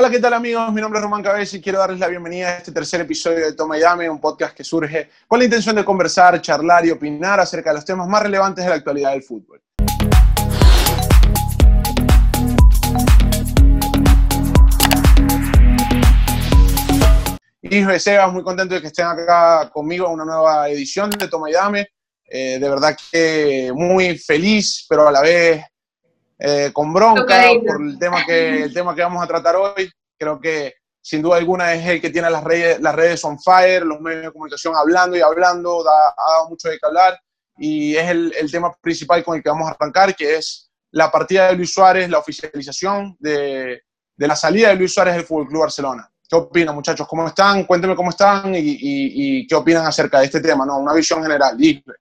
Hola, ¿qué tal amigos? Mi nombre es Román Cabeza y quiero darles la bienvenida a este tercer episodio de Toma y Dame, un podcast que surge con la intención de conversar, charlar y opinar acerca de los temas más relevantes de la actualidad del fútbol. Hijo de Sebas, muy contento de que estén acá conmigo en una nueva edición de Toma y Dame. Eh, de verdad que muy feliz, pero a la vez eh, con bronca por el tema, que, el tema que vamos a tratar hoy. Creo que sin duda alguna es el que tiene las redes, las redes on fire, los medios de comunicación hablando y hablando, da, ha dado mucho de qué hablar y es el, el, tema principal con el que vamos a arrancar, que es la partida de Luis Suárez, la oficialización de, de la salida de Luis Suárez del Fútbol Club Barcelona. ¿Qué opinan, muchachos? ¿Cómo están? Cuéntenme cómo están y, y, y, qué opinan acerca de este tema, ¿no? Una visión general. Libre.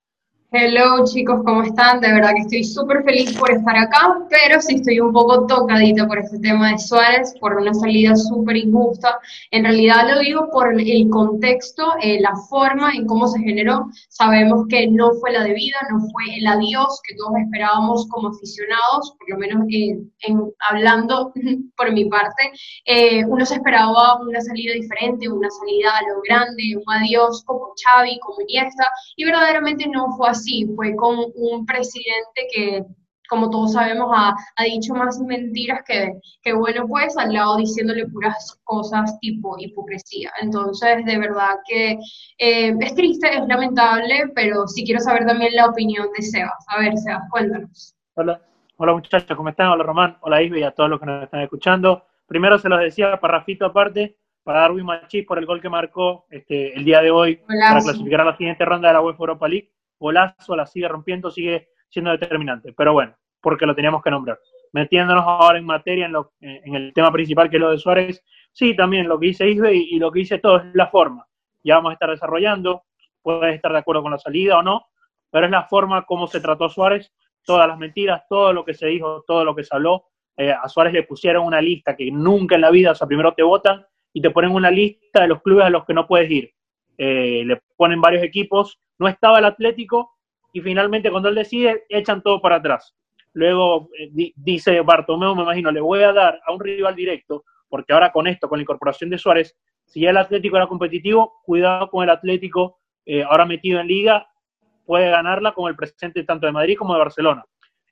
Hello chicos, ¿cómo están? De verdad que estoy súper feliz por estar acá, pero sí estoy un poco tocadita por este tema de Suárez, por una salida súper injusta. En realidad lo digo por el contexto, eh, la forma en cómo se generó. Sabemos que no fue la debida, no fue el adiós que todos esperábamos como aficionados, por lo menos eh, en, hablando por mi parte. Eh, uno se esperaba una salida diferente, una salida a lo grande, un adiós como Xavi, como Iniesta, y verdaderamente no fue así sí, fue con un presidente que, como todos sabemos, ha, ha dicho más mentiras que, que, bueno, pues al lado diciéndole puras cosas tipo hipocresía. Entonces, de verdad que eh, es triste, es lamentable, pero sí quiero saber también la opinión de Sebas. A ver, Sebas, cuéntanos. Hola, hola muchachos, ¿cómo están? Hola Román, hola Isbe y a todos los que nos están escuchando. Primero se los decía, parrafito aparte, para Darwin Machís por el gol que marcó este, el día de hoy para clasificar a la siguiente ronda de la UEFA Europa League golazo, la sigue rompiendo, sigue siendo determinante. Pero bueno, porque lo teníamos que nombrar. Metiéndonos ahora en materia, en, lo, en el tema principal que es lo de Suárez, sí, también lo que dice Isbe y, lo que dice todo es la forma. Ya vamos a estar desarrollando, puedes estar de acuerdo con la salida o no, pero es la forma como se trató Suárez, todas las mentiras, todo lo que se dijo, todo lo que se habló. Eh, a Suárez le pusieron una lista que nunca en la vida, o sea, primero te votan y te ponen una lista de los clubes a los que no puedes ir. Eh, le ponen varios equipos no estaba el Atlético y finalmente cuando él decide echan todo para atrás. Luego eh, di, dice Bartomeu, me imagino, le voy a dar a un rival directo, porque ahora con esto, con la incorporación de Suárez, si ya el Atlético era competitivo, cuidado con el Atlético eh, ahora metido en liga, puede ganarla con el presente tanto de Madrid como de Barcelona.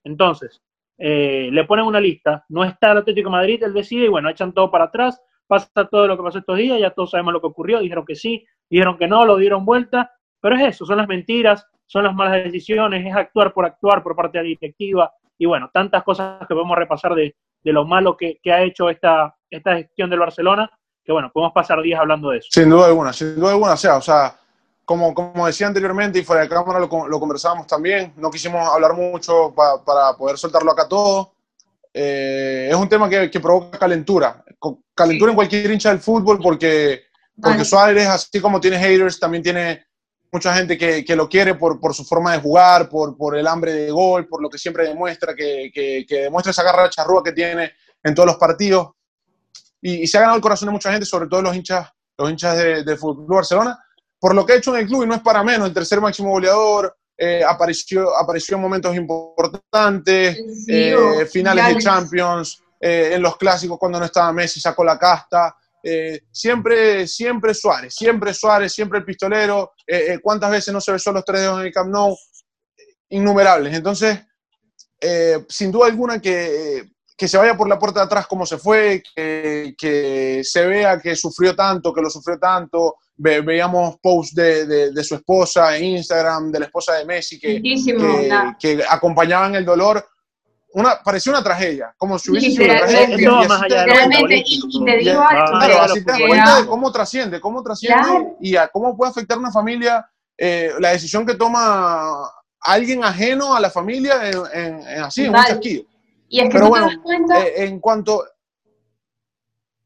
Entonces, eh, le ponen una lista, no está el Atlético de Madrid, él decide y bueno, echan todo para atrás, pasa todo lo que pasó estos días, ya todos sabemos lo que ocurrió, dijeron que sí, dijeron que no, lo dieron vuelta pero es eso, son las mentiras, son las malas decisiones, es actuar por actuar por parte de la directiva y bueno, tantas cosas que podemos repasar de, de lo malo que, que, ha hecho esta, esta gestión del Barcelona, que bueno, podemos pasar días hablando de eso. Sin duda alguna, sin duda alguna, o sea, o sea como, como decía anteriormente y fuera de cámara lo, lo conversábamos también, no quisimos hablar mucho pa, para poder soltarlo acá todo. Eh, es un tema que, que, provoca calentura, calentura sí. en cualquier hincha del fútbol porque, porque Suárez, así como tiene haters, también tiene mucha gente que, que lo quiere por, por, su forma de jugar, por, por, el hambre de gol, por lo que siempre demuestra, que, que, que demuestra esa garra charrúa que tiene en todos los partidos. Y, y, se ha ganado el corazón de mucha gente, sobre todo los hinchas, los hinchas de, de Fútbol Barcelona, por lo que ha hecho en el club, y no es para menos, el tercer máximo goleador, eh, apareció, apareció en momentos importantes, sí, eh, finales de Champions, eh, en los clásicos cuando no estaba Messi, sacó la casta. Eh, siempre, siempre Suárez, siempre Suárez, siempre el pistolero. Eh, eh, ¿Cuántas veces no se besó los tres dedos en el Camp Nou? Innumerables. Entonces, eh, sin duda alguna que, que, se vaya por la puerta de atrás como se fue, que, que se vea que sufrió tanto, que lo sufrió tanto. Ve, veíamos posts de, de, de, su esposa en Instagram, de la esposa de Messi, que, que acompañaban el dolor una, parecía una tragedia, como si hubiese sido una tragedia. Realmente, y, y, te digo algo. Claro, así te das cuenta de cómo trasciende, cómo trasciende claro. y a cómo puede afectar una familia eh, la decisión que toma alguien ajeno a la familia en, en, en así, en un chasquido. Y es que Pero tú bueno, te das cuenta, eh, en cuanto...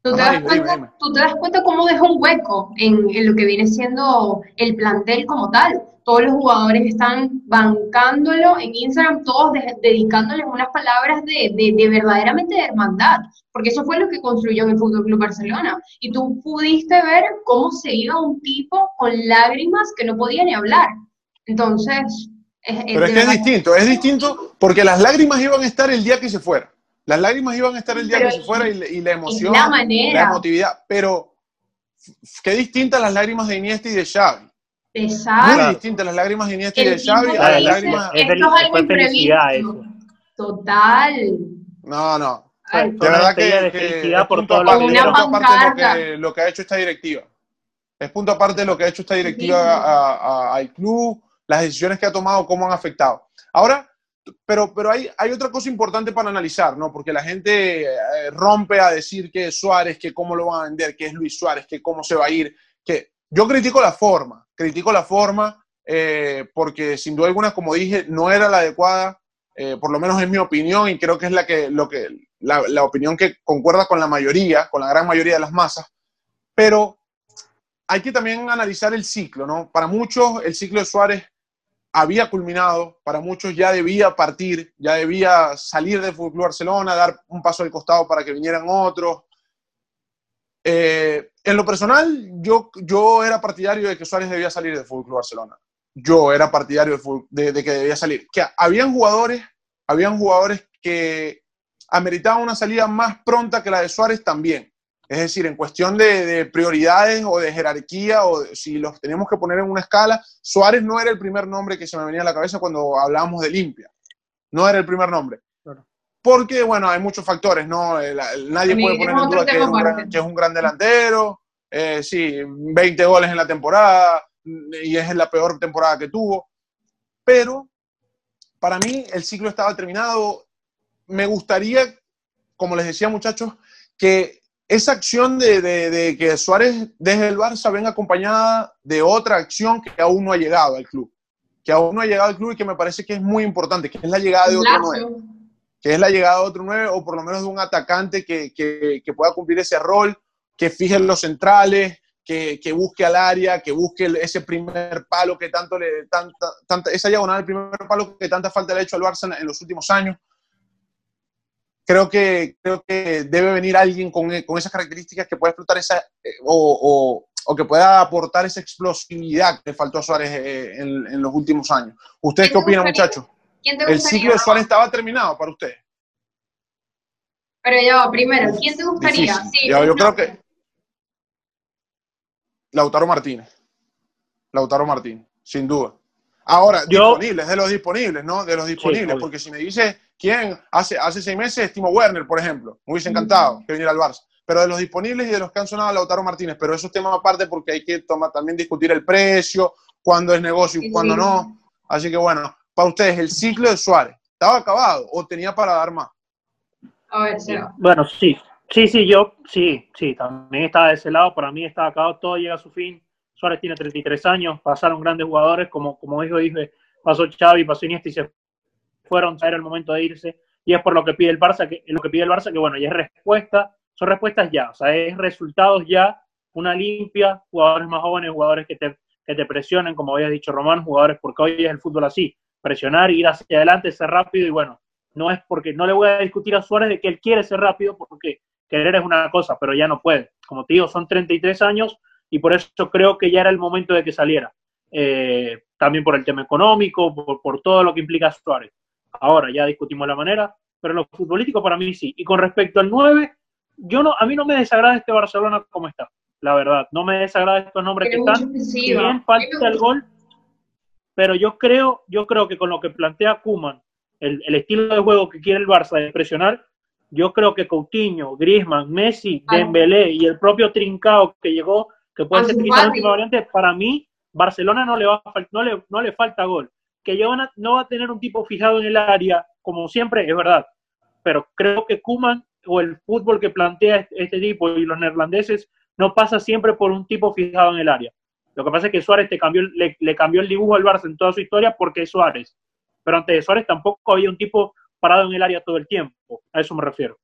Tú te, Ajá, das dime, cuenta, dime. tú te das cuenta cómo deja un hueco en, en, lo que viene siendo el plantel como tal. Todos los jugadores están bancándolo en Instagram, todos de, dedicándoles unas palabras de, de, de, verdaderamente de hermandad, porque eso fue lo que construyó en el Fútbol Club Barcelona. Y tú pudiste ver cómo se iba un tipo con lágrimas que no podía ni hablar. Entonces. Es, Pero es que es distinto, es distinto porque las lágrimas iban a estar el día que se fuera. Las lágrimas iban a estar el día que se fuera y, la emoción, la, la, emotividad, pero qué distintas las lágrimas de Iniesta y de Xavi. Exacto. Muy distintas las lágrimas de Iniesta y de Xavi a las lágrimas... Es, es felicidad eso. Total. No, no. de verdad que, de felicidad por todo lo, que, lo que ha hecho esta directiva. Es punto aparte de lo que ha hecho esta directiva al club, las decisiones que ha tomado, cómo han afectado. Ahora, pero, pero hay, hay otra cosa importante para analizar, ¿no? Porque la gente eh, rompe a decir que es Suárez, que cómo lo van a vender, que es Luis Suárez, que cómo se va a ir, que yo critico la forma, critico la forma eh, porque sin duda alguna, como dije, no era la adecuada, eh, por lo menos es mi opinión y creo que es la, que, lo que, la, la opinión que concuerda con la mayoría, con la gran mayoría de las masas, pero hay que también analizar el ciclo, ¿no? Para muchos el ciclo de Suárez había culminado, para muchos ya debía partir, ya debía salir del Fútbol Barcelona, dar un paso al costado para que vinieran otros. Eh, en lo personal, yo, yo era partidario de que Suárez debía salir del Fútbol Barcelona. Yo era partidario de, que debía salir. Que habían jugadores, habían jugadores que ameritaban una salida más pronta que la de Suárez también. Es decir, en cuestión de, prioridades o de jerarquía, o si los tenemos que poner en una escala, Suárez no era el primer nombre que se me venía a la cabeza cuando hablábamos de limpia. No era el primer nombre. Porque, bueno, hay muchos factores, ¿no? Eh, nadie puede poner en duda que es, un gran, delantero. Eh, sí, 20 goles en la temporada y es la peor temporada que tuvo. Pero para mí el ciclo estaba terminado. Me gustaría, como les decía muchachos, que esa acción de, que Suárez desde el Barça venga acompañada de otra acción que aún no ha llegado al club, que aún no ha llegado al club y que me parece que es muy importante, que es la llegada de otro nueve, que es la llegada de otro nueve o por lo menos de un atacante que, pueda cumplir ese rol, que fije los centrales, que, busque al área, que busque ese primer palo que tanto le, tanta, tanta, esa diagonal, el primer palo que tanta falta le ha hecho al Barça en los últimos años creo que, creo que debe venir alguien con, con esas características que pueda explotar esa, eh, o, o, que pueda aportar esa explosividad que faltó a Suárez eh, en, en, los últimos años. ¿Ustedes qué opinan, muchachos? ¿El ciclo de Suárez estaba terminado para usted? Pero yo, primero, ¿quién te gustaría? Sí, yo, creo que Lautaro Martínez. Lautaro Martínez, sin duda. Ahora, disponibles, de los disponibles, ¿no? De los disponibles, porque si me dice quién, hace, hace seis meses, Timo Werner, por ejemplo, me hubiese encantado que viniera al Barça, pero de los disponibles y de los que han sonado, Lautaro Martínez, pero eso es tema aparte porque hay que tomar, también discutir el precio, cuándo es negocio y cuándo no. Así que bueno, para ustedes, el ciclo de Suárez, ¿estaba acabado o tenía para dar más? A ver, sí. Bueno, sí, sí, sí, yo, sí, sí, también estaba de ese lado, para mí está acabado, todo llega a su fin. Suárez tiene 33 años, pasaron grandes jugadores, como, como dijo, dije, pasó Xavi, pasó Iniesta y se fueron, era el momento de irse, y es por lo que pide el Barça, que, lo que pide el Barça, que bueno, ya es respuesta, son respuestas ya, o sea, es resultados ya, una limpia, jugadores más jóvenes, jugadores que te, que te presionen, como había dicho Román, jugadores, porque hoy es el fútbol así, presionar, ir hacia adelante, ser rápido, y bueno, no es porque, no le voy a discutir a Suárez de que él quiere ser rápido, porque querer es una cosa, pero ya no puede. Como te digo, son 33 años, y por eso creo que ya era el momento de que saliera. Eh, también por el tema económico, por, todo lo que implica Suárez. Ahora ya discutimos la manera, pero en lo futbolístico para mí sí. Y con respecto al 9, yo no, a mí no me desagrada este Barcelona como está, la verdad. No me desagrada estos nombres que están. Bien falta el gol, pero yo creo, yo creo que con lo que plantea Kuman, el, el, estilo de juego que quiere el Barça de presionar, yo creo que Coutinho, Griezmann, Messi, Dembélé y el propio Trincao que llegó que puede ser quizás la última variante, para mí, Barcelona no le, va no le, no le falta gol. Que Giovanna no va a tener un tipo fijado en el área, como siempre, es verdad. Pero creo que Kuman o el fútbol que plantea este tipo y los neerlandeses no pasa siempre por un tipo fijado en el área. Lo que pasa es que Suárez te cambió, le, le cambió el dibujo al Barça en toda su historia porque es Suárez. Pero antes de Suárez tampoco había un tipo parado en el área todo el tiempo. A eso me refiero.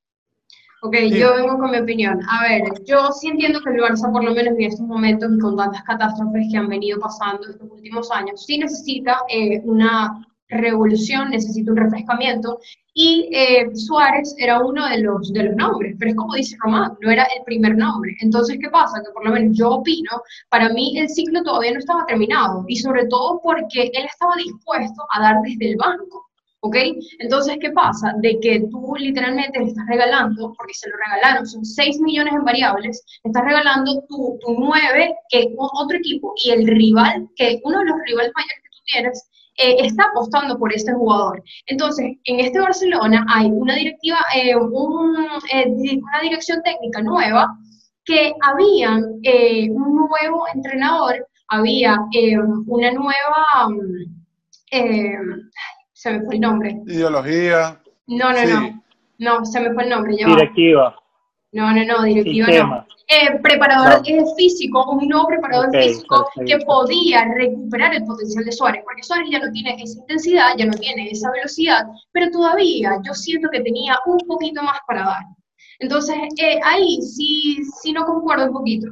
Ok, yo vengo con mi opinión. A ver, yo sí entiendo que el Barça, por lo menos en estos momentos y con tantas catástrofes que han venido pasando estos últimos años, sí necesita eh, una revolución, necesita un refrescamiento. Y eh, Suárez era uno de los, de los nombres, pero es como dice Román, no era el primer nombre. Entonces, ¿qué pasa? Que por lo menos yo opino, para mí el ciclo todavía no estaba terminado y sobre todo porque él estaba dispuesto a dar desde el banco. ¿Ok? Entonces, ¿qué pasa? De que tú literalmente le estás regalando, porque se lo regalaron, son 6 millones en variables, le estás regalando tu, tu 9, que otro equipo, y el rival, que uno de los rivales mayores que tú tienes, eh, está apostando por este jugador. Entonces, en este Barcelona hay una directiva, eh, un, eh, una dirección técnica nueva, que había un nuevo entrenador, había una nueva... Mm, se me fue el nombre. Ideología. No, no, no. No, se me fue el nombre. Directiva. No, no, no, directiva no. Eh, preparador físico, un nuevo preparador físico que podía recuperar el potencial de Suárez, porque Suárez ya no tiene esa intensidad, ya no tiene esa velocidad, pero todavía yo siento que tenía un poquito más para dar. Entonces, eh, ahí sí, sí no concuerdo un poquito.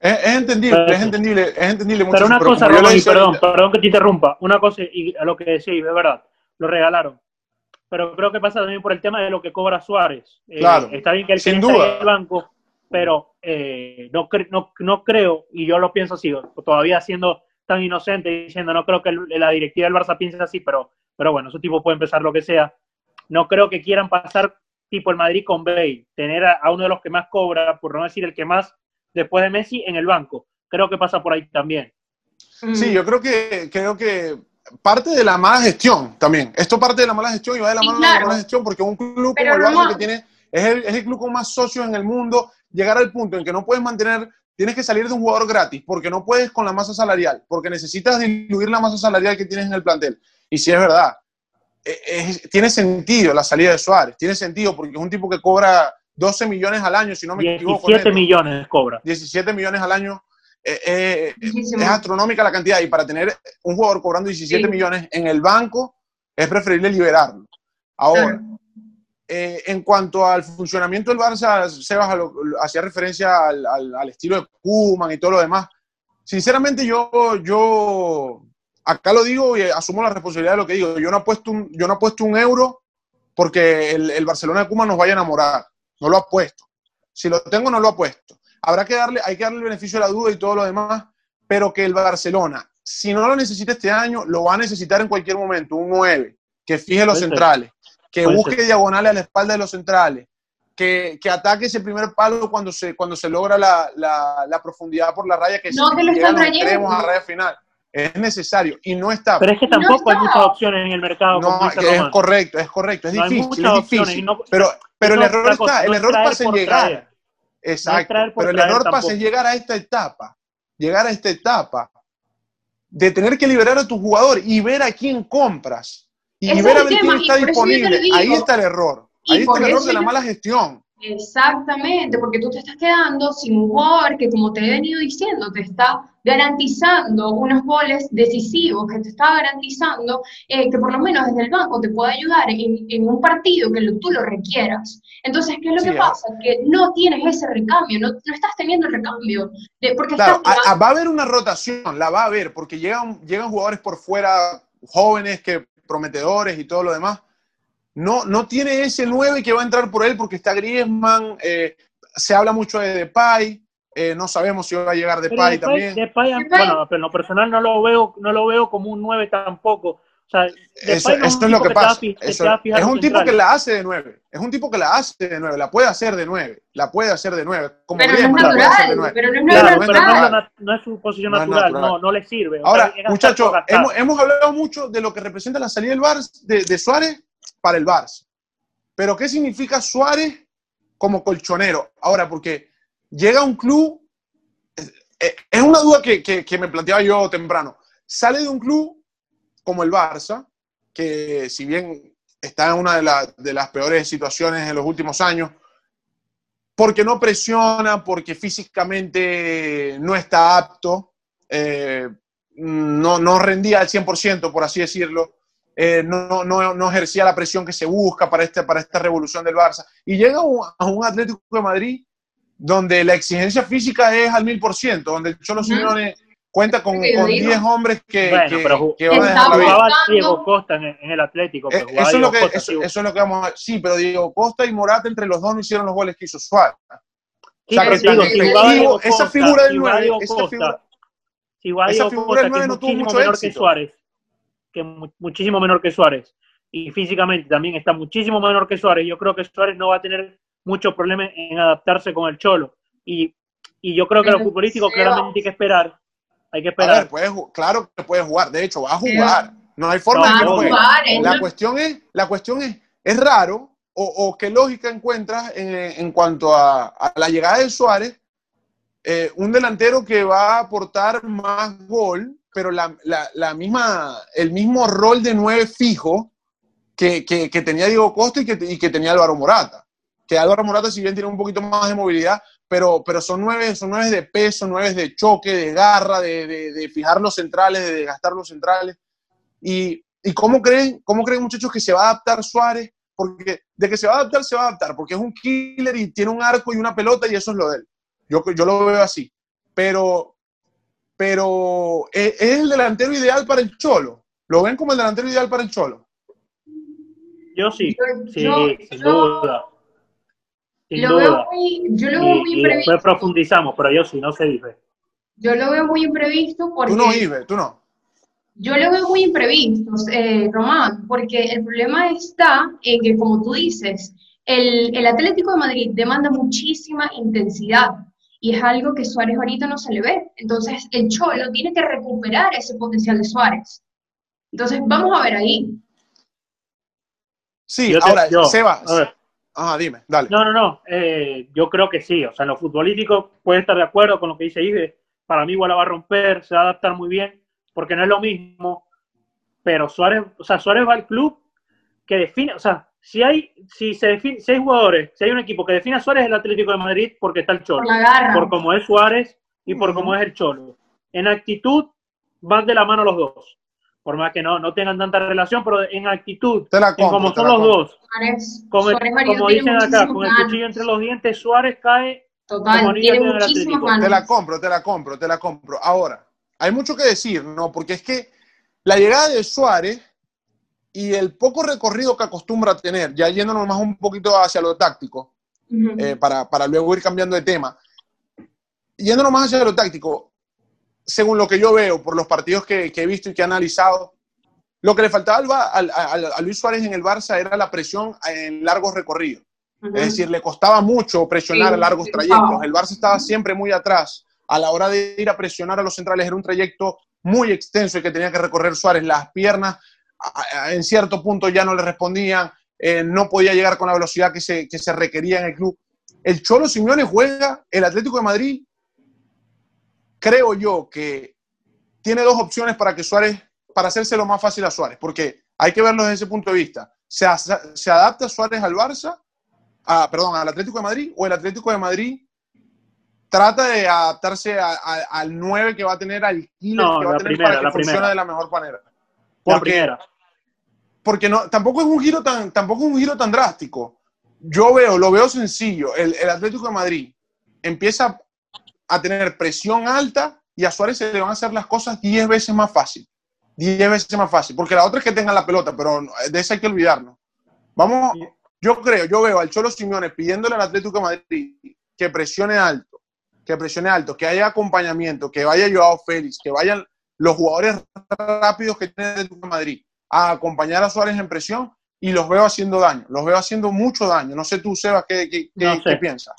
Es, entendible, es entendible, es entendible. Pero una cosa, perdón, perdón que te interrumpa, una cosa, y a lo que decís, es verdad, lo regalaron. Pero creo que pasa también por el tema de lo que cobra Suárez. Eh, claro, está bien que él sin duda. el banco, pero eh, no, no, no creo, y yo lo pienso así, todavía siendo tan inocente, diciendo no creo que la directiva del Barça piense así, pero, pero bueno, esos tipos pueden pensar lo que sea. No creo que quieran pasar tipo el Madrid con Bale, tener a, uno de los que más cobra, por no decir el que más, después de Messi en el banco. Creo que pasa por ahí también. Sí, yo creo que, creo que parte de la mala gestión también. Esto parte de la mala gestión y va de la mano de la mala gestión porque un club como el Barça que tiene, es el, es el club con más socios en el mundo, llegar al punto en que no puedes mantener, tienes que salir de un jugador gratis porque no puedes con la masa salarial, porque necesitas diluir la masa salarial que tienes en el plantel. Y si es verdad, e, tiene sentido la salida de Suárez, tiene sentido porque es un tipo que cobra 12 millones al año, si no me 17 equivoco. 17 millones cobra. 17 millones al año. Eh, eh, es astronómica la cantidad y para tener un jugador cobrando 17 millones en el banco es preferible liberarlo. Ahora, eh, en cuanto al funcionamiento del Barça, Sebas hacía referencia al, al, estilo de Kuman y todo lo demás. Sinceramente, yo, yo acá lo digo y asumo la responsabilidad de lo que digo. Yo no apuesto un, yo no apuesto un euro porque el, el Barcelona de Kuman nos vaya a enamorar no lo ha puesto. Si lo tengo, no lo ha puesto. Habrá que darle, hay que darle el beneficio de la duda y todo lo demás, pero que el Barcelona, si no lo necesita este año, lo va a necesitar en cualquier momento, un 9, que fije los centrales, que busque diagonales a la espalda de los centrales, que, que, ataque ese primer palo cuando se, cuando se logra la, la, profundidad por la raya, que no se los extremos a raya final. Es necesario y no está. Pero es que tampoco hay muchas opciones en el mercado. No, es correcto, es correcto, es difícil, es difícil. pero pero el error está, el error pasa en llegar. Exacto. pero el error pasa en llegar a esta etapa. Llegar a esta etapa de tener que liberar a tu jugador y ver a quién compras. Y ver a ver quién está disponible. Ahí está el error. Ahí está el error de la mala gestión. Exactamente, porque tú te estás quedando sin un jugador que, como te he venido diciendo, te está garantizando unos goles decisivos, que te está garantizando eh, que por lo menos desde el banco te pueda ayudar en, un partido que tú lo requieras. Entonces, ¿qué es lo que pasa? Que no tienes ese recambio, no, estás teniendo el recambio. De, porque claro, va a haber una rotación, la va a haber, porque llegan, llegan jugadores por fuera, jóvenes, que prometedores y todo lo demás no, no tiene ese 9 que va a entrar por él porque está Griezmann, eh, se habla mucho de Depay, eh, no sabemos si va a llegar Depay, también. Depay, bueno, pero en lo personal no lo veo, no lo veo como un 9 tampoco. O sea, eso, es lo que, pasa. es un tipo que la hace de 9. Es un tipo que la hace de 9. La puede hacer de 9. La puede hacer de 9. Como pero no es natural. Pero no es, claro, natural. no, es su posición natural. No, no, le sirve. Ahora, muchachos, hemos, hemos, hablado mucho de lo que representa la salida del Bar de, de Suárez para el Barça. Pero ¿qué significa Suárez como colchonero? Ahora, porque llega un club, es una duda que, me planteaba yo temprano. Sale de un club como el Barça, que si bien está en una de, las peores situaciones en los últimos años, porque no presiona, porque físicamente no está apto, eh, no, no rendía al 100%, por así decirlo, eh, no, no, no, ejercía la presión que se busca para, este, para esta revolución del Barça. Y llega a un Atlético de Madrid donde la exigencia física es al mil por ciento, donde el Cholo Simeone cuenta con 10 hombres que, que, van a dejar la Diego Costa en, el Atlético. Eh, eso, es lo que, eso, es lo que vamos a Sí, pero Diego Costa y Morata entre los dos no hicieron los goles que hizo Suárez. esa figura del 9, esa figura, esa figura del 9 no tuvo mucho éxito. Que Suárez que muchísimo menor que Suárez, y físicamente también está muchísimo menor que Suárez, yo creo que Suárez no va a tener muchos problemas en adaptarse con el Cholo. Y, y yo creo que lo futbolístico claramente hay que esperar. Hay que esperar. claro que puede jugar, de hecho, va a jugar. No hay forma de que no juegue. La cuestión es, la cuestión es, es raro o, o qué lógica encuentras en, en cuanto a, a, la llegada de Suárez, eh, un delantero que va a aportar más gol, pero la, la, la misma, el mismo rol de nueve fijo que, que, que tenía Diego Costa y que, y que tenía Álvaro Morata. Que Álvaro Morata, si bien tiene un poquito más de movilidad, pero, pero son, nueve, son de peso, nueve de choque, de garra, de, de, de fijar los centrales, de gastar los centrales. ¿Y, y cómo, creen, cómo creen, muchachos, que se va a adaptar Suárez? Porque de que se va a adaptar, se va a adaptar, porque es un killer y tiene un arco y una pelota y eso es lo de él. Yo, yo lo veo así. Pero, pero ¿es, ¿es el delantero ideal para el Cholo? ¿Lo ven como el delantero ideal para el Cholo? Yo sí, sí, yo, sin yo, duda. Sin lo duda. Veo muy, yo lo veo muy y después profundizamos, pero yo sí, no sé, dice. Yo lo veo muy imprevisto porque... Tú no, Ibe, tú no. Yo lo veo muy imprevisto, eh, Román, porque el problema está en que, como tú dices, el, el Atlético de Madrid demanda muchísima intensidad y es algo que Suárez ahorita no se le ve. Entonces, el Cholo tiene que recuperar ese potencial de Suárez. Entonces, vamos a ver ahí. Sí, yo te, ahora, yo, Sebas. Ajá, dime, dale. No, no, no. Eh, yo creo que sí. O sea, en lo futbolístico puede estar de acuerdo con lo que dice Ibe. Para mí igual la va a romper, se va a adaptar muy bien, porque no es lo mismo. Pero Suárez, o sea, Suárez va al club que define, o sea, si hay, si se define, si hay jugadores, si hay un equipo que define a Suárez es el Atlético de Madrid porque está el Cholo. Por, por cómo es Suárez y por uh -huh. cómo es el Cholo. En actitud van de la mano los dos por más que no, no tengan tanta relación, pero en actitud, te la compro, en como son los compro. dos, Suárez, como, Suárez como dicen acá, con el cuchillo entre los dientes, Suárez cae Total, como tiene del Atlético. Te la compro, te la compro, te la compro. Ahora, hay mucho que decir, ¿no? Porque es que la llegada de Suárez y el poco recorrido que acostumbra tener, ya yéndonos más un poquito hacia lo táctico, uh -huh. eh, para, para luego ir cambiando de tema, yéndonos más hacia lo táctico, según lo que yo veo, por los partidos que, que he visto y que he analizado, lo que le faltaba a, a, a, Luis Suárez en el Barça era la presión en largos recorridos. Uh -huh. Es decir, le costaba mucho presionar sí, a largos trayectos. El Barça estaba siempre muy atrás. A la hora de ir a presionar a los centrales era un trayecto muy extenso y que tenía que recorrer Suárez. Las piernas en cierto punto ya no le respondían, eh, no podía llegar con la velocidad que se, que se requería en el club. El Cholo Simeone juega el Atlético de Madrid creo yo que tiene dos opciones para que Suárez, para hacérselo más fácil a Suárez, porque hay que verlo desde ese punto de vista. ¿Se, se adapta Suárez al Barça, a, perdón, al Atlético de Madrid, o el Atlético de Madrid trata de adaptarse a, a, al 9 que va a tener, al kilo no, que va a tener primera, para que funcione primera. de la mejor manera? Porque, la primera. Porque no, tampoco es un giro tan, tampoco es un giro tan drástico. Yo veo, lo veo sencillo. El, el Atlético de Madrid empieza a tener presión alta y a Suárez se le van a hacer las cosas 10 veces más fácil. 10 veces más fácil. Porque la otra es que tengan la pelota, pero de eso hay que olvidarnos. Vamos, yo creo, yo veo al Cholo Simeone pidiéndole al Atlético de Madrid que presione alto, que presione alto, que haya acompañamiento, que vaya Joao Félix, que vayan los jugadores rápidos que tiene el Atlético de Madrid a acompañar a Suárez en presión y los veo haciendo daño, los veo haciendo mucho daño. No sé tú, Sebas, ¿qué, qué, no qué piensas?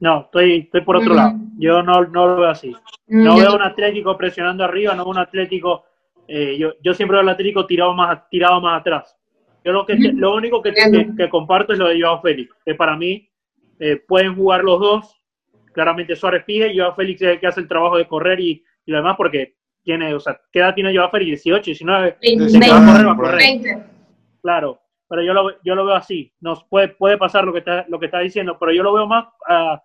No, estoy, estoy por otro mm. lado. Yo no, no lo veo así. No mm. veo un Atlético presionando arriba, no veo un Atlético. Eh, yo, yo siempre veo al Atlético tirado más, tirado más atrás. Yo lo, que, mm. lo único que, que, que, comparto es lo de Joao Félix, que para mí eh, pueden jugar los dos. Claramente Suárez pide y Joao Félix es el que hace el trabajo de correr y, y lo demás, porque tiene, o sea, ¿qué edad tiene Félix? 18, 19. 20, 20, va a correr, va a correr. 20. Claro, pero yo lo, yo lo veo así. Nos puede, puede pasar lo que, está, lo que está diciendo, pero yo lo veo más. Uh,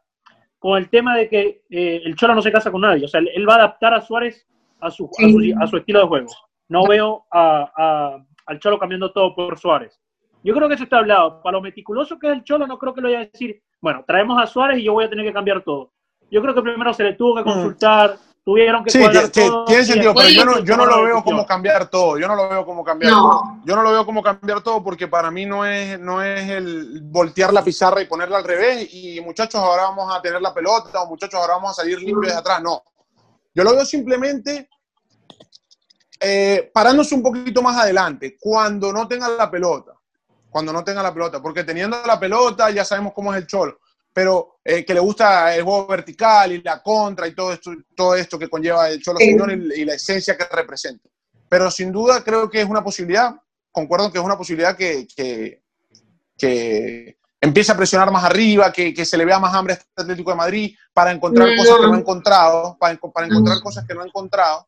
con el tema de que eh, el Cholo no se casa con nadie. O sea, él va a adaptar a Suárez a su, sí. a su, a su estilo de juego. No veo a, a, al Cholo cambiando todo por Suárez. Yo creo que eso está hablado. Para lo meticuloso que es el Cholo, no creo que lo vaya a decir, bueno, traemos a Suárez y yo voy a tener que cambiar todo. Yo creo que primero se le tuvo que consultar, mm. Tuvieron que sí, que, todo. Tiene sentido, pero yo no, yo no lo veo como cambiar todo. Yo no lo veo como cambiar no. todo. Yo no lo veo como cambiar todo porque para mí no es, no es el voltear la pizarra y ponerla al revés y muchachos ahora vamos a tener la pelota o muchachos ahora vamos a salir limpios de atrás. No. Yo lo veo simplemente eh, parándose un poquito más adelante, cuando no tengan la pelota. cuando no tenga la pelota, porque teniendo la pelota ya sabemos cómo es el Cholo, pero eh, que le gusta el juego vertical y la contra y todo esto, todo esto que conlleva el Cholo Simeone y, la esencia que representa. Pero sin duda creo que es una posibilidad, concuerdo que es una posibilidad que, que, que empiece a presionar más arriba, que, que, se le vea más hambre a este Atlético de Madrid para encontrar cosas que no ha encontrado, para, para encontrar cosas que no ha encontrado,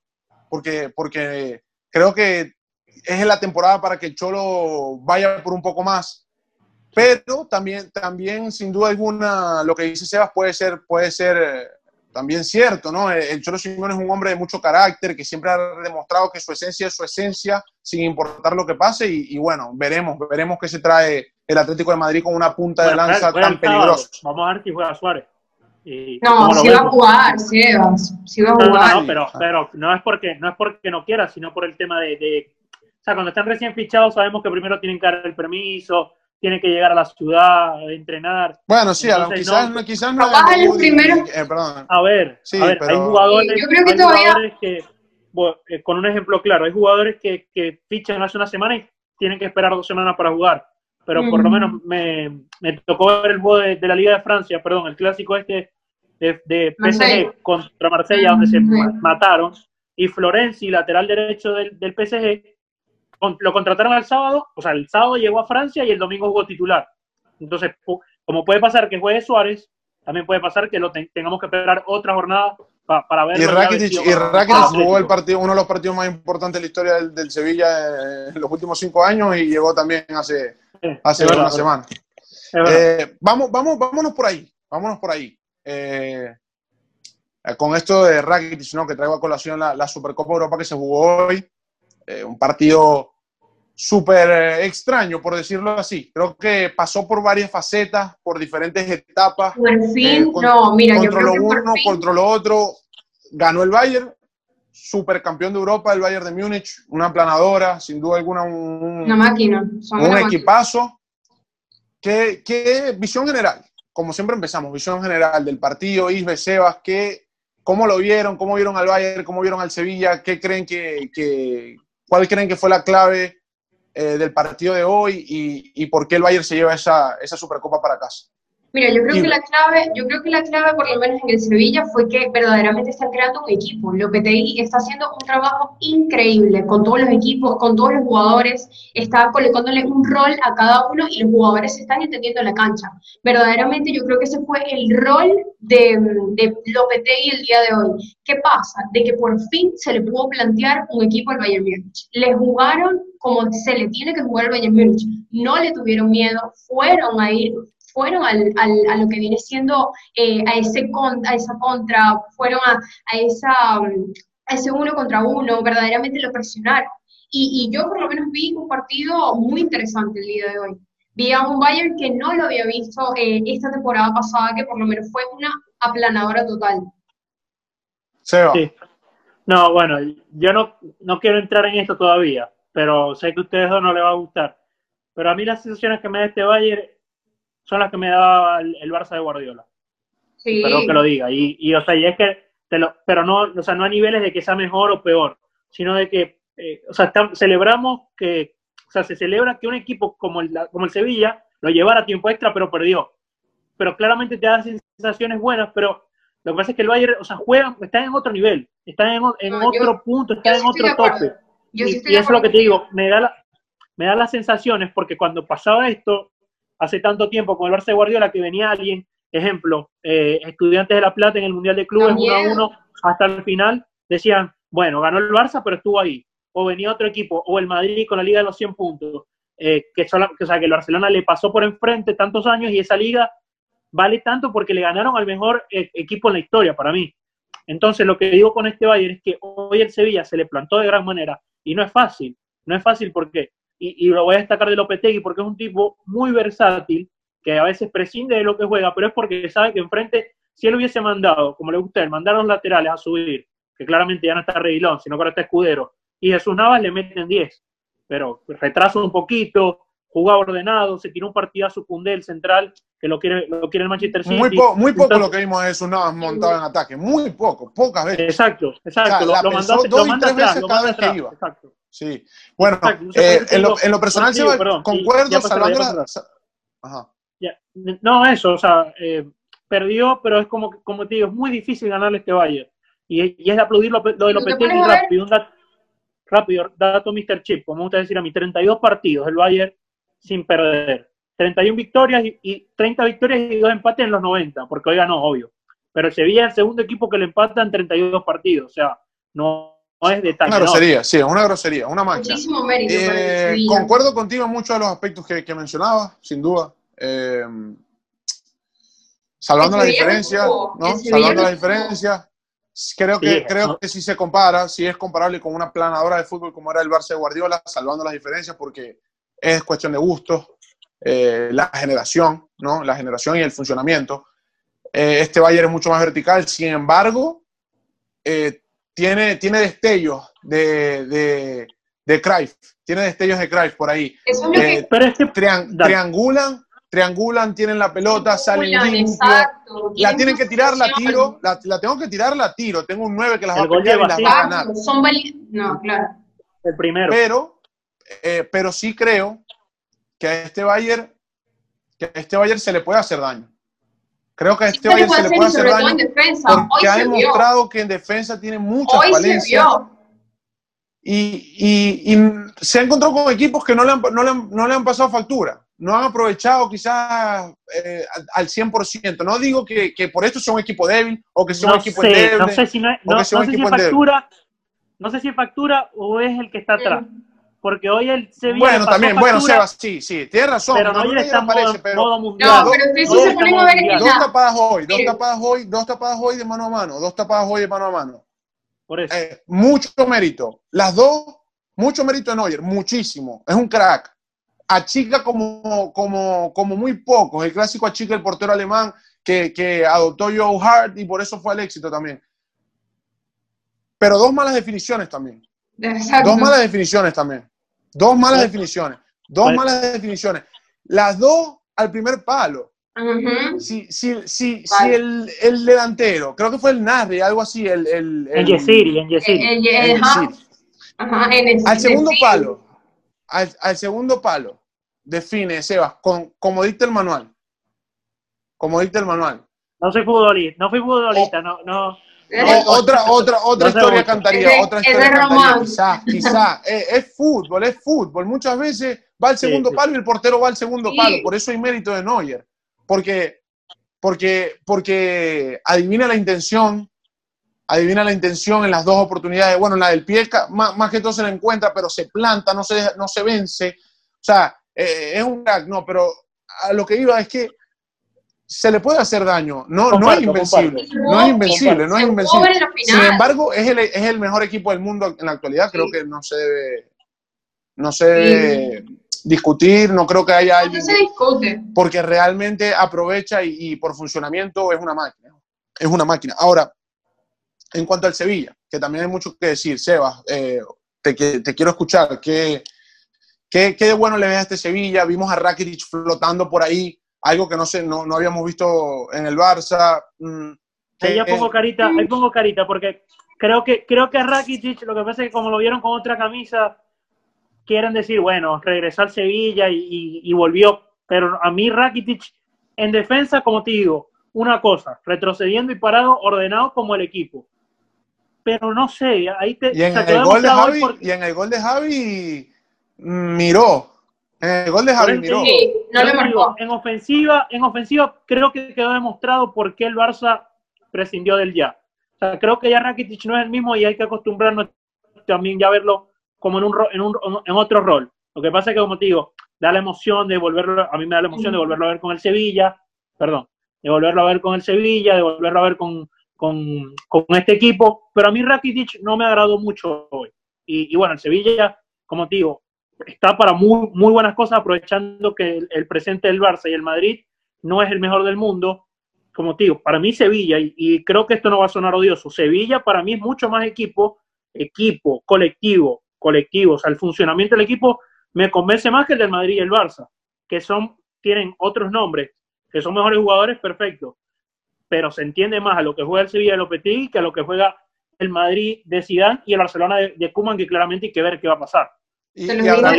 porque, porque creo que es la temporada para que el Cholo vaya por un poco más. Pero también, también sin duda alguna, lo que dice Sebas puede ser, puede ser eh, también cierto, ¿no? El Cholo Simón es un hombre de mucho carácter, que siempre ha demostrado que su esencia es su esencia, sin importar lo que pase, y, bueno, veremos, veremos qué se trae el Atlético de Madrid con una punta de lanza tan peligrosa. Vamos a ver si juega Suárez. no, si va a jugar, Sebas, si va a jugar. No, pero, pero no, es porque, no es porque no quiera, sino por el tema de sea, cuando están recién fichados sabemos que primero tienen que dar el permiso, tienen que llegar a la ciudad, entrenar. Bueno, sí, quizás no, quizás no. Eh, a ver, a ver hay jugadores, Yo creo que, todavía... que eh, con un ejemplo claro, hay jugadores que, que, fichan hace una semana y tienen que esperar dos semanas para jugar. Pero por lo menos me, me, tocó ver el juego de, la Liga de Francia, perdón, el clásico este de, de PSG contra Marsella, donde se mataron. Y Florenzi, lateral derecho del, del PSG, lo contrataron el sábado, o sea, el sábado llegó a Francia y el domingo jugó titular. Entonces, como puede pasar que juegue Suárez, también puede pasar que lo tengamos que esperar otra jornada para ver. Y Rakitic, jugó el partido, uno de los partidos más importantes de la historia del, Sevilla en los últimos cinco años y llegó también hace, hace una semana. Eh, vamos, vamos, vámonos por ahí, vámonos por ahí. Eh, con esto de Rakitic, ¿no? que traigo a colación la, la Supercopa Europa que se jugó hoy. Eh, un partido súper extraño, por decirlo así. Creo que pasó por varias facetas, por diferentes etapas. Por fin, eh, no, mira, controló yo creo uno, controló otro, ganó el Bayern, supercampeón de Europa, el Bayern de Múnich, una planadora, sin duda alguna, un, una máquina, un equipazo. ¿Qué, ¿Qué, visión general? Como siempre empezamos, visión general del partido, Isbe, Sebas, ¿qué, ¿cómo lo vieron? ¿Cómo vieron al Bayern? ¿Cómo vieron al Sevilla? ¿Qué creen que, que, ¿Cuál creen que fue la clave eh, del partido de hoy y, y, por qué el Bayern se lleva esa, esa Supercopa para casa? Mira, yo creo que la clave, yo creo que la clave, por lo menos en el Sevilla, fue que verdaderamente están creando un equipo. Lopetegui está haciendo un trabajo increíble con todos los equipos, con todos los jugadores, está colocándole un rol a cada uno y los jugadores se están entendiendo la cancha. Verdaderamente yo creo que ese fue el rol de, de Lopetegui el día de hoy. ¿Qué pasa? De que por fin se le pudo plantear un equipo al Bayern Múnich. Le jugaron como se le tiene que jugar al Bayern Múnich. No le tuvieron miedo, fueron a ir fueron al, al, a lo que viene siendo eh, a, ese a esa contra, fueron a, a, esa, a ese uno contra uno, verdaderamente lo presionaron. Y, y, yo por lo menos vi un partido muy interesante el día de hoy. Vi a un Bayern que no lo había visto eh, esta temporada pasada, que por lo menos fue una aplanadora total. Seba. Sí. No, bueno, yo no, no quiero entrar en esto todavía, pero sé que a ustedes dos no les va a gustar. Pero a mí las sensaciones que me da este Bayern son las que me daba el, Barça de Guardiola. Sí. Perdón que lo diga. Y, y o sea, y es que, te lo, pero no, o sea, no a niveles de que sea mejor o peor, sino de que, eh, o sea, celebramos que, o sea, se celebra que un equipo como el, como el Sevilla lo llevara a tiempo extra, pero perdió. Pero claramente te da sensaciones buenas, pero lo que pasa es que el Bayern, o sea, juega, está en otro nivel, está en, en otro punto, está en otro tope. y, y eso es lo que te digo, me da, la, me da las sensaciones porque cuando pasaba esto, hace tanto tiempo con el Barça de Guardiola que venía alguien, ejemplo, eh, estudiantes de La Plata en el Mundial de Clubes, uno a uno, hasta el final, decían, bueno, ganó el Barça, pero estuvo ahí. O venía otro equipo, o el Madrid con la Liga de los 100 puntos, eh, que, solo, que, o sea, que el Barcelona le pasó por enfrente tantos años y esa liga vale tanto porque le ganaron al mejor eh, equipo en la historia para mí. Entonces, lo que digo con este Bayern es que hoy el Sevilla se le plantó de gran manera y no es fácil. No es fácil porque y, lo voy a destacar de Lopetegui porque es un tipo muy versátil, que a veces prescinde de lo que juega, pero es porque sabe que enfrente, si él hubiese mandado, como le gusta él, mandar a los laterales a subir, que claramente ya no está Reguilón, sino que ahora está Escudero, y Jesús Navas le meten 10, pero retraso un poquito, jugaba ordenado, se tiró un partidazo el central, que lo quiere, lo quiere el Manchester City. Muy, muy poco lo que vimos es Jesús Navas montado en ataque, muy poco, pocas veces. Exacto, exacto. lo, mandó, dos y tres veces cada vez que iba. Exacto. Sí. Bueno, eh, en, lo, personal, se va, concuerdo, salvando la... Ajá. No, eso, o sea, eh, perdió, pero es como, como te digo, es muy difícil ganarle este Bayern. Y, y es de aplaudir lo, de Lopetegui rápido. Un dato, rápido, dato Mr. Chip, como me gusta decir a mí, 32 partidos el Bayern sin perder. 31 victorias y, 30 victorias y 2 empates en los 90, porque hoy ganó, obvio. Pero el Sevilla es el segundo equipo que le empata en 32 partidos, o sea, no, es de Una grosería, sí, una grosería, una mancha. Muchísimo mérito. Eh, concuerdo contigo en muchos de los aspectos que, que mencionabas, sin duda. Eh, salvando la diferencia, ¿no? Salvando la diferencia. Creo que, creo que si se compara, si es comparable con una planadora de fútbol como era el Barça de Guardiola, salvando las diferencias, porque es cuestión de gustos, eh, la generación, ¿no? La generación y el funcionamiento. Eh, este Bayern es mucho más vertical, sin embargo, eh, tiene, tiene destellos de, de, de tiene destellos de Cruyff por ahí. triangulan triangulan, tienen la pelota, salen limpio. La tienen que tirar, la tiro, la, tengo que tirar, la tiro. Tengo un 9 que las va a pelear y las va a ganar. Son no, claro. El primero. Pero, eh, pero sí creo que a este Bayern, que a este Bayern se le puede hacer daño. Creo que a este Bayern se le puede hacer daño porque ha demostrado que en defensa tiene muchas falencias. Y, y, y, se ha encontrado con equipos que no le han, no le han, no le han pasado factura no han aprovechado quizás eh, al 100%. No digo que, que, por esto sea un equipo débil o que sea un equipo débil. No sé si, no, no, sé si factura, no sé si factura o es el que está atrás. Porque hoy el Sevilla. Bueno, también, bueno, Sebas, sí, sí, tienes razón. Pero no, no está aparece, pero, modo mundial. No, pero ustedes sí se ponen a ver Dos tapadas hoy, dos tapadas hoy, dos tapadas hoy de mano a mano, dos tapadas hoy de mano a mano. Por eso. Eh, mucho mérito. Las dos, mucho mérito en Neuer, muchísimo. Es un crack achica como, como, como muy pocos. El clásico achica el portero alemán que, que adoptó Joe Hart y por eso fue al éxito también. Pero dos malas definiciones también. Dos malas definiciones también. Dos malas definiciones. Dos malas definiciones. Las dos al primer palo. Si, si, si, si el, el, delantero, creo que fue el Nasri, algo así, el... El, el, Yesiri, el Yesiri. Al segundo palo, al, segundo palo, define, Sebas, con, como dicta el manual. Como dicta el manual. No soy futbolista, no fui futbolista, no, no. Otra otra, otra historia cantaría, otra historia cantaría, quizá, quizá. Eh, es, fútbol, es fútbol. Muchas veces va al segundo palo y el portero va al segundo palo. Por eso hay mérito de Neuer. Porque, porque, porque adivina la intención, adivina la intención en las dos oportunidades. Bueno, en la del pie, más, que todo se la encuentra, pero se planta, no se, no se vence. O sea, eh, es un crack, no, pero a lo que iba es que se le puede hacer daño. No, no es invencible. No es invencible, no es invencible. Sin embargo, es el, es el mejor equipo del mundo en la actualidad. Creo que no se debe, no se discutir, no creo que haya alguien. se discute. Porque realmente aprovecha y, y por funcionamiento es una máquina. Es una máquina. Ahora, en cuanto al Sevilla, que también hay mucho que decir, Sebas, eh, te, te, quiero escuchar. ¿Qué, ¿Qué, ¿Qué, de bueno le ves a este Sevilla? Vimos a Rakitic flotando por ahí, algo que no, sé, no, no habíamos visto en el Barça. Mm, ahí pongo carita, ahí pongo carita, porque creo que, creo que a Rakitic, lo que pasa es que como lo vieron con otra camisa, quieren decir, bueno, regresó al Sevilla y, y volvió. Pero a mí Rakitic, en defensa, como te digo, una cosa, retrocediendo y parado, ordenado como el equipo pero no sé, ahí te... Y en, el gol de Javi, y en el gol de Javi miró. En el gol de Javi miró. no le marcó. En ofensiva, en ofensiva creo que quedó demostrado por qué el Barça prescindió del ya. O sea, creo que ya Rakitic no es el mismo y hay que acostumbrarnos también ya a verlo como en, un, en, un, en otro rol. Lo que pasa es que, como te digo, da la emoción de volverlo, a mí me da la emoción de volverlo a ver con el Sevilla, perdón, de volverlo a ver con el Sevilla, de volverlo a ver con, con, con, este equipo, pero a mí Rakitic no me agradó mucho hoy. Y, y, bueno, el Sevilla, como te digo, está para muy, muy buenas cosas, aprovechando que el, presente del Barça y el Madrid no es el mejor del mundo. Como te digo, para mí Sevilla, y, creo que esto no va a sonar odioso, Sevilla para mí es mucho más equipo, equipo, colectivo, colectivo, o sea, el funcionamiento del equipo me convence más que el del Madrid y el Barça, que son, tienen otros nombres, que son mejores jugadores, perfecto, pero se entiende más a lo que juega el Sevilla de Lopetegui que a lo que juega el Madrid de Zidane y el Barcelona de, de que claramente hay que ver qué va a pasar. Y, habrá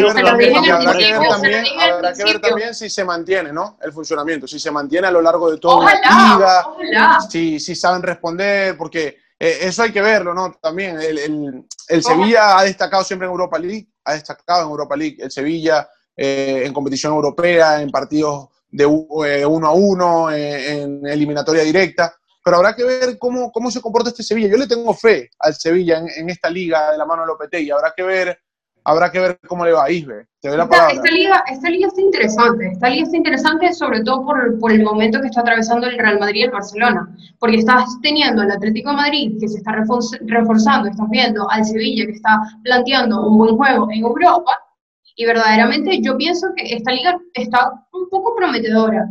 que ver también, si se mantiene, ¿no? El funcionamiento, si se mantiene a lo largo de toda la vida, si, si saben responder, porque eh, eso hay que verlo, ¿no? También el, el, Sevilla ha destacado siempre en Europa League, ha destacado en Europa League, el Sevilla eh, en competición europea, en partidos de eh, uno a uno, en eliminatoria directa, pero habrá que ver cómo, cómo se comporta este Sevilla. Yo le tengo fe al Sevilla en, en esta liga de la mano de Lopetegui, habrá que ver habrá que ver cómo le va a Isbe. Te doy la esta, esta, liga, esta liga está interesante, esta liga está interesante sobre todo por, por, el momento que está atravesando el Real Madrid y el Barcelona, porque estás teniendo al Atlético de Madrid que se está reforzando, estás viendo al Sevilla que está planteando un buen juego en Europa, y verdaderamente yo pienso que esta liga está un poco prometedora.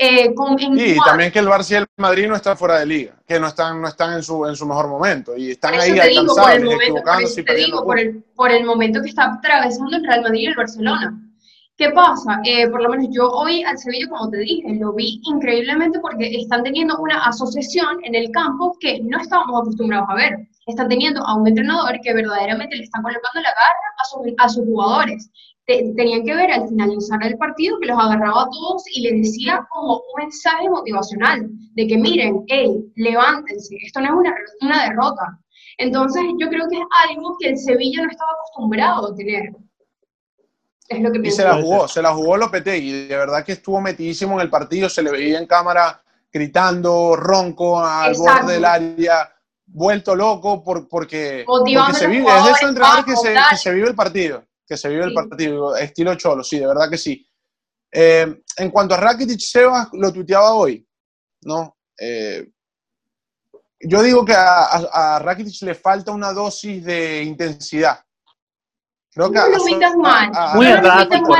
Eh, y también que el Barça y el Madrid no están fuera de liga, que no están, no están en, su, en su mejor momento y están ahí alcanzables, equivocándose y perdiendo. Por el, por el momento que está atravesando el Real Madrid y el Barcelona. ¿Qué pasa? Eh, por lo menos yo hoy al Sevilla, como te dije, lo vi increíblemente porque están teniendo una asociación en el campo que no estábamos acostumbrados a ver. Están teniendo a un entrenador que verdaderamente le está colocando la garra a, sus, a sus jugadores tenían que ver al finalizar el partido que los agarraba a todos y les decía como un mensaje motivacional de que miren, hey, levántense, esto no es una, una derrota. Entonces yo creo que es algo que el Sevilla no estaba acostumbrado a tener. Es lo que y se la jugó, se la jugó Lopetegui, de verdad que estuvo metidísimo en el partido, se le veía en cámara gritando, ronco, al borde del área, vuelto loco por, porque, porque se vive, es de esos entrenadores que que se vive el partido que se vive el partido, estilo Cholo, sí, de verdad que sí. Eh, en cuanto a Rakitic, Sebas lo tuiteaba hoy, ¿no? Eh, yo digo que a, a, Rakitic le falta una dosis de intensidad. Creo que no mal. muy errático,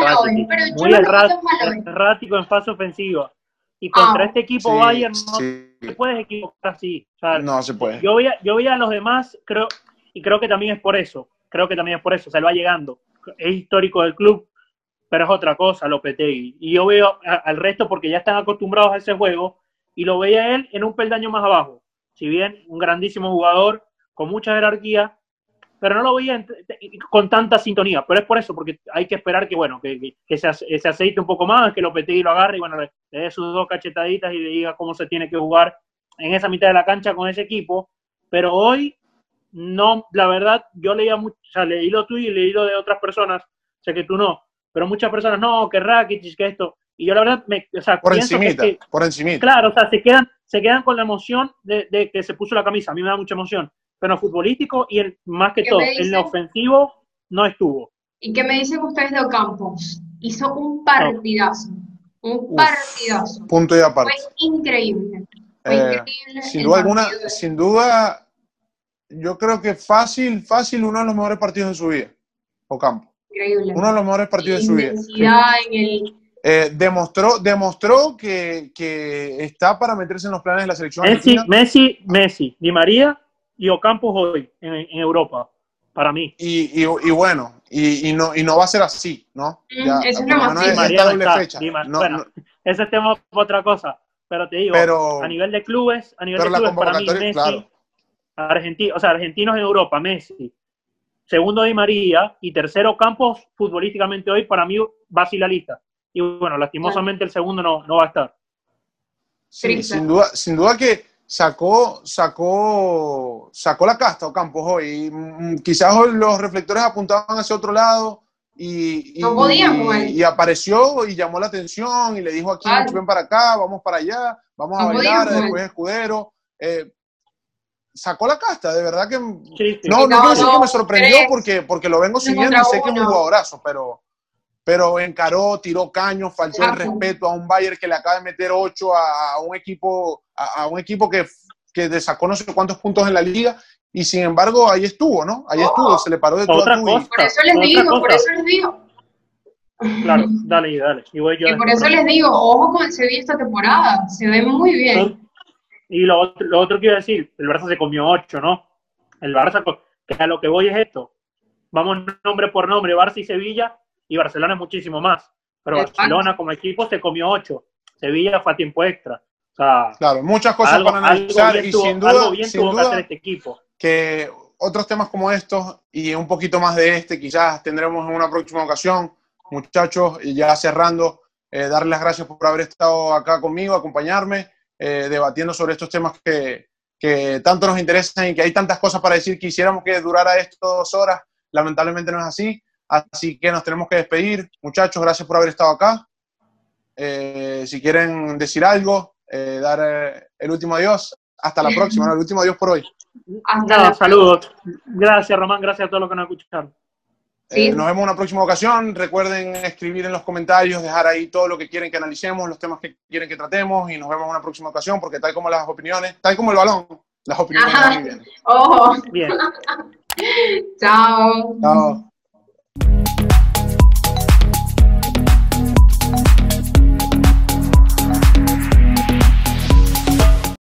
muy errático, en fase ofensiva. Y contra ah. este equipo Bayern no se puedes equivocar así. no se puede. Yo veía, yo veía a los demás, creo, y creo que también es por eso. Creo que también es por eso. Se va llegando es histórico del club, pero es otra cosa Lopetegui. Y yo veo al resto porque ya están acostumbrados a ese juego y lo veía él en un peldaño más abajo. Si bien un grandísimo jugador con mucha jerarquía, pero no lo veía con tanta sintonía. Pero es por eso, porque hay que esperar que, bueno, que, que se, aceite un poco más, que Lopetegui lo agarre y, bueno, le, dé sus dos cachetaditas y le diga cómo se tiene que jugar en esa mitad de la cancha con ese equipo. Pero hoy no, la verdad, yo leía mucho, o sea, leí lo tuyo y leí lo de otras personas, sé que tú no, pero muchas personas, no, que Rakitic, que esto, y yo la verdad, me, o sea, por encimita, por encimita. Claro, o sea, se quedan, se quedan con la emoción de, que se puso la camisa, a mí me da mucha emoción, pero en futbolístico y más que todo, en lo ofensivo no estuvo. ¿Y qué me dicen ustedes de Ocampos? Hizo un partidazo, un partidazo. Punto y aparte. Fue increíble. Fue eh, increíble sin duda alguna, sin duda yo creo que fácil, fácil, uno de los mejores partidos de su vida, Ocampo. Increíble. Uno de los mejores partidos de su vida. Eh, demostró demostró que, que, está para meterse en los planes de la selección. Messi, Messi, Messi, Di María y Ocampo hoy en, en Europa, para mí. Y, y, y bueno, y, y, no, y no va a ser así, ¿no? Mm, ya, eso es lo más Di María doble fecha. no, bueno, ese tema es otra cosa, pero te digo, a nivel de clubes, a nivel de clubes, para mí Messi, claro Argentino, o sea, argentinos en Europa, Messi. Segundo Di María y tercero Campos, futbolísticamente hoy, para mí va a la lista. Y bueno, lastimosamente el segundo no, no va a estar. Sí, sin duda, sin duda que sacó, sacó, sacó la casta Campos hoy. Mm, quizás los reflectores apuntaban hacia otro lado y, y, apareció y llamó la atención y le dijo aquí, ven para acá, vamos para allá, vamos a bailar, después escudero. Eh, sacó la casta, de verdad que... No, no, quiero decir que me sorprendió porque, porque lo vengo siguiendo y sé que es un jugadorazo, pero, pero encaró, tiró caños, faltó el respeto a un Bayern que le acaba de meter 8 a, un equipo, a, un equipo que, que sacó no sé cuántos puntos en la liga y sin embargo ahí estuvo, ¿no? Ahí estuvo, se le paró de todo. Otra cosa, por eso les digo, por eso les digo. Claro, dale, dale. Y, voy yo y por eso les digo, ojo con el Sevilla esta temporada, se ve muy bien. Y lo otro, lo otro que iba a decir, el Barça se comió ocho, ¿no? El Barça, que a lo que voy es esto. Vamos nombre por nombre, Barça y Sevilla, y Barcelona es muchísimo más. Pero Barcelona como equipo se comió ocho. Sevilla fue a tiempo extra. O sea, claro, muchas cosas para analizar y sin duda, algo bien tuvo que hacer este equipo. que otros temas como estos y un poquito más de este quizás tendremos en una próxima ocasión. Muchachos, y ya cerrando, eh, darles las gracias por haber estado acá conmigo, acompañarme, eh, debatiendo sobre estos temas que, que tanto nos interesan y que hay tantas cosas para decir. Quisiéramos que durara esto dos horas, lamentablemente no es así. Así que nos tenemos que despedir. Muchachos, gracias por haber estado acá. Eh, si quieren decir algo, dar el último adiós. Hasta la próxima, el último adiós por hoy. Hasta saludos. Gracias, Román. Gracias a todos los que nos escucharon. Eh, nos vemos en una próxima ocasión. Recuerden escribir en los comentarios, dejar ahí todo lo que quieren que analicemos, los temas que quieren que tratemos y nos vemos en una próxima ocasión porque tal como las opiniones, tal como el balón, las opiniones Ojo. Bien. Chao. Chao.